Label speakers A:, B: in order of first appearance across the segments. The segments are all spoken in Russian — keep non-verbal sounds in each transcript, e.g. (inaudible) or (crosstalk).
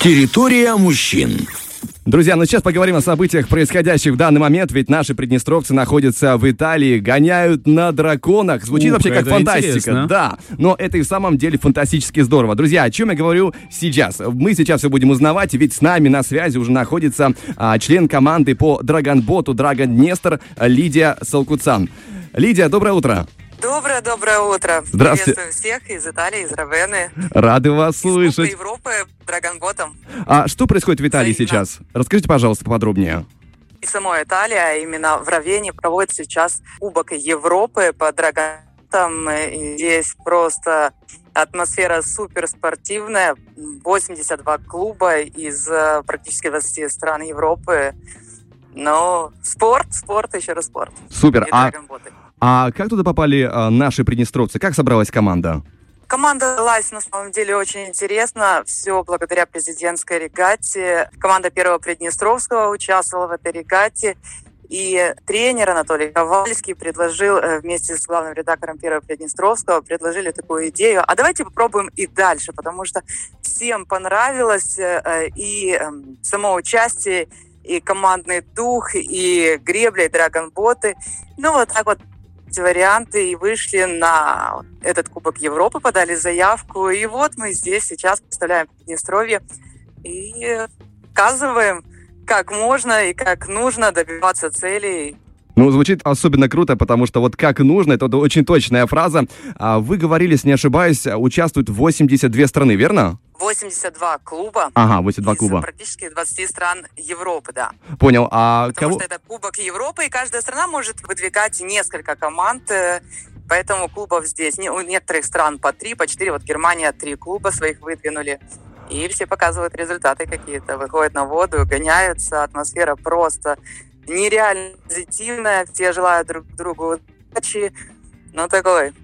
A: Территория мужчин.
B: Друзья, ну сейчас поговорим о событиях, происходящих в данный момент, ведь наши приднестровцы находятся в Италии, гоняют на драконах. Звучит
C: Ух,
B: вообще как фантастика.
C: интересно.
B: Да, но это и в самом деле фантастически здорово. Друзья, о чем я говорю сейчас? Мы сейчас все будем узнавать, ведь с нами на связи уже находится а, член команды по драгонботу Драгон Днестр Лидия Салкуцан. Лидия, доброе утро.
D: Доброе-доброе утро.
B: Здравствуйте.
D: Приветствую всех из Италии, из Равены,
B: Рады вас
D: из
B: слышать.
D: Европы, Драгонботом.
B: А что происходит в Италии
D: Взаимно.
B: сейчас? Расскажите, пожалуйста, поподробнее.
D: И самой Италии, а именно в Равене, проводит сейчас Кубок Европы по Драгонботам. И здесь просто атмосфера суперспортивная. 82 клуба из э, практически 20 стран Европы. Но спорт, спорт, еще раз спорт.
B: Супер.
D: И
B: А, а как туда попали а, наши приднестровцы? Как собралась команда?
D: Команда далась на самом деле очень интересно. Все благодаря президентской регате. Команда первого Приднестровского участвовала в этой регате. И тренер Анатолий Ковальский предложил э, вместе с главным редактором первого Приднестровского предложили такую идею. А давайте попробуем и дальше, потому что всем понравилось э, и эм, само участие, и командный дух, и гребля, и драгонботы. Ну, вот так вот эти варианты и вышли на этот Кубок Европы, подали заявку. И вот мы здесь сейчас представляем Приднестровье и показываем, как можно и как нужно добиваться целей.
B: Ну, звучит особенно круто, потому что вот как нужно, это очень точная фраза. А Вы говорили, если не ошибаюсь, участвуют 82 страны, верно?
D: 82 клуба
B: Ага, 82
D: из
B: клуба.
D: практически 20 стран Европы, да.
B: Понял. А
D: Потому
B: кого...
D: что это Кубок Европы, и каждая страна может выдвигать несколько команд, э, поэтому клубов здесь. Не- У некоторых стран по три, по четыре. Вот Германия три клуба своих выдвинули. И все показывают результаты какие-то, выходят на воду, гоняются, атмосфера просто нереально позитивная, все желают друг другу удачи. Ну, такой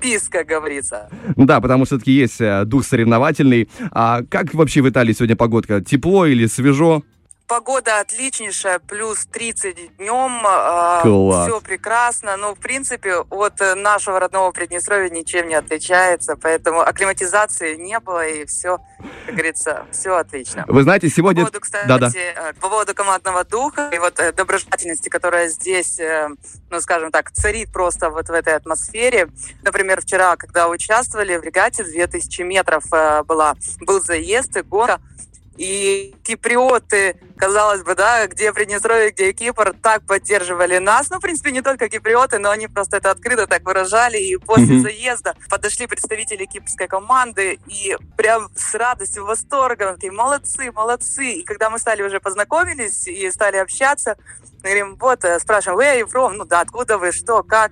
D: пис, говорится.
B: Да, потому что все-таки есть э, дух соревновательный. А как вообще в Италии сегодня погодка? Тепло или свежо?
D: Погода отличнейшая, плюс 30 днем,
B: Класс.
D: все прекрасно. Ну, в принципе, от э, нашего родного Приднестровья ничем не отличается, поэтому акклиматизации не было, и все, как говорится, все отлично.
B: Вы знаете,
D: По
B: сегодня...
D: поводу, кстати,
B: Да-да.
D: э, по поводу командного духа и вот э, доброжелательности, которая здесь, ну, скажем так, царит просто вот в этой атмосфере. Например, вчера, когда участвовали в регате, 2000 метров была, был заезд и гора, и киприоты, казалось бы, да, где Приднестровье, где Кипр, так поддерживали нас. Ну, в принципе, не только киприоты, но они просто это открыто так выражали. И после
B: Мгм.
D: заезда подошли представители кипрской команды и прям с радостью, восторгом, такие, молодцы, молодцы. И когда мы стали уже познакомились и стали общаться, мы говорим, вот, э, спрашиваем, where are you from? Ну да, откуда вы, что, как?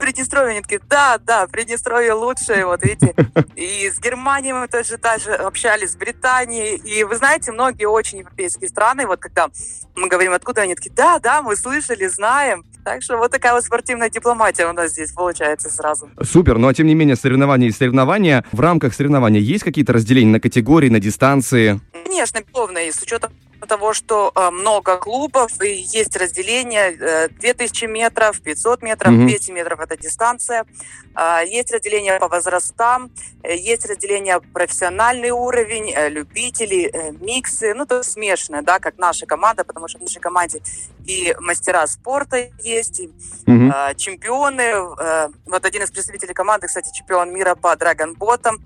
D: Приднестровье, они такие, да, да, Приднестровье лучшее, вот видите. (laughs) И с Германией мы тоже даже общались, с Британией. И вы знаете, многие очень европейские страны, вот когда мы говорим, откуда они такие, да, да, мы слышали, знаем. Так что вот такая вот спортивная дипломатия у нас здесь получается сразу.
B: Супер, но тем не менее соревнования и соревнования. В рамках соревнования есть какие-то разделения на категории, на дистанции?
D: Конечно, безусловно, и с учетом того, что э, много клубов, и есть разделение э, 2000 метров, 500 метров,
B: Мгм.
D: 200 метров – это дистанция. А, Есть разделение по возрастам, э, есть разделение профессиональный уровень, э, любители, э, миксы, ну, то есть смешанное, да, как наша команда, потому что в нашей команде и мастера спорта есть, и э, чемпионы. э, Вот один из представителей команды, кстати, чемпион мира по драгонботам.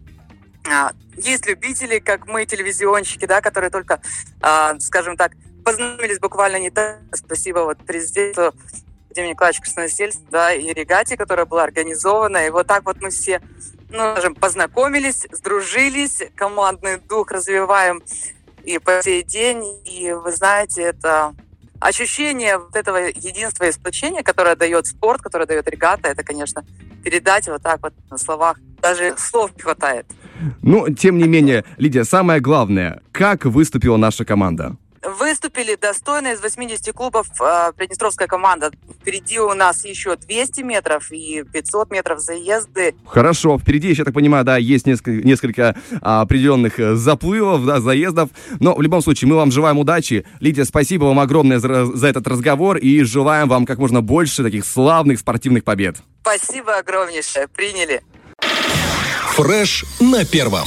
D: А, Есть любители, как мы, телевизионщики, да, которые только, а, скажем так, познакомились буквально не так. Спасибо вот президенту Владимиру Николаевичу Красносельцу, да, и регате, которая была организована. И вот так вот мы все, ну, скажем, познакомились, сдружились, командный дух развиваем и по сей день. И вы знаете, это ощущение вот этого единства и сплочения, которое дает спорт, которое дает регата, это, конечно, передать вот так вот на словах. Даже слов не хватает.
B: Ну, тем не менее, Лидия, самое главное, как выступила наша команда?
D: Выступили достойно из 80 клубов э, Приднестровская команда. Впереди у нас еще 200 метров и 500 метров заезды.
B: Хорошо, впереди, я так понимаю, да, есть несколько, несколько а, определенных э, заплывов, да, заездов. Но в любом случае, мы вам желаем удачи. Лидия, спасибо вам огромное за, за этот разговор и желаем вам как можно больше таких славных спортивных побед.
D: Спасибо огромнейшее. Приняли.
A: Фреш на первом.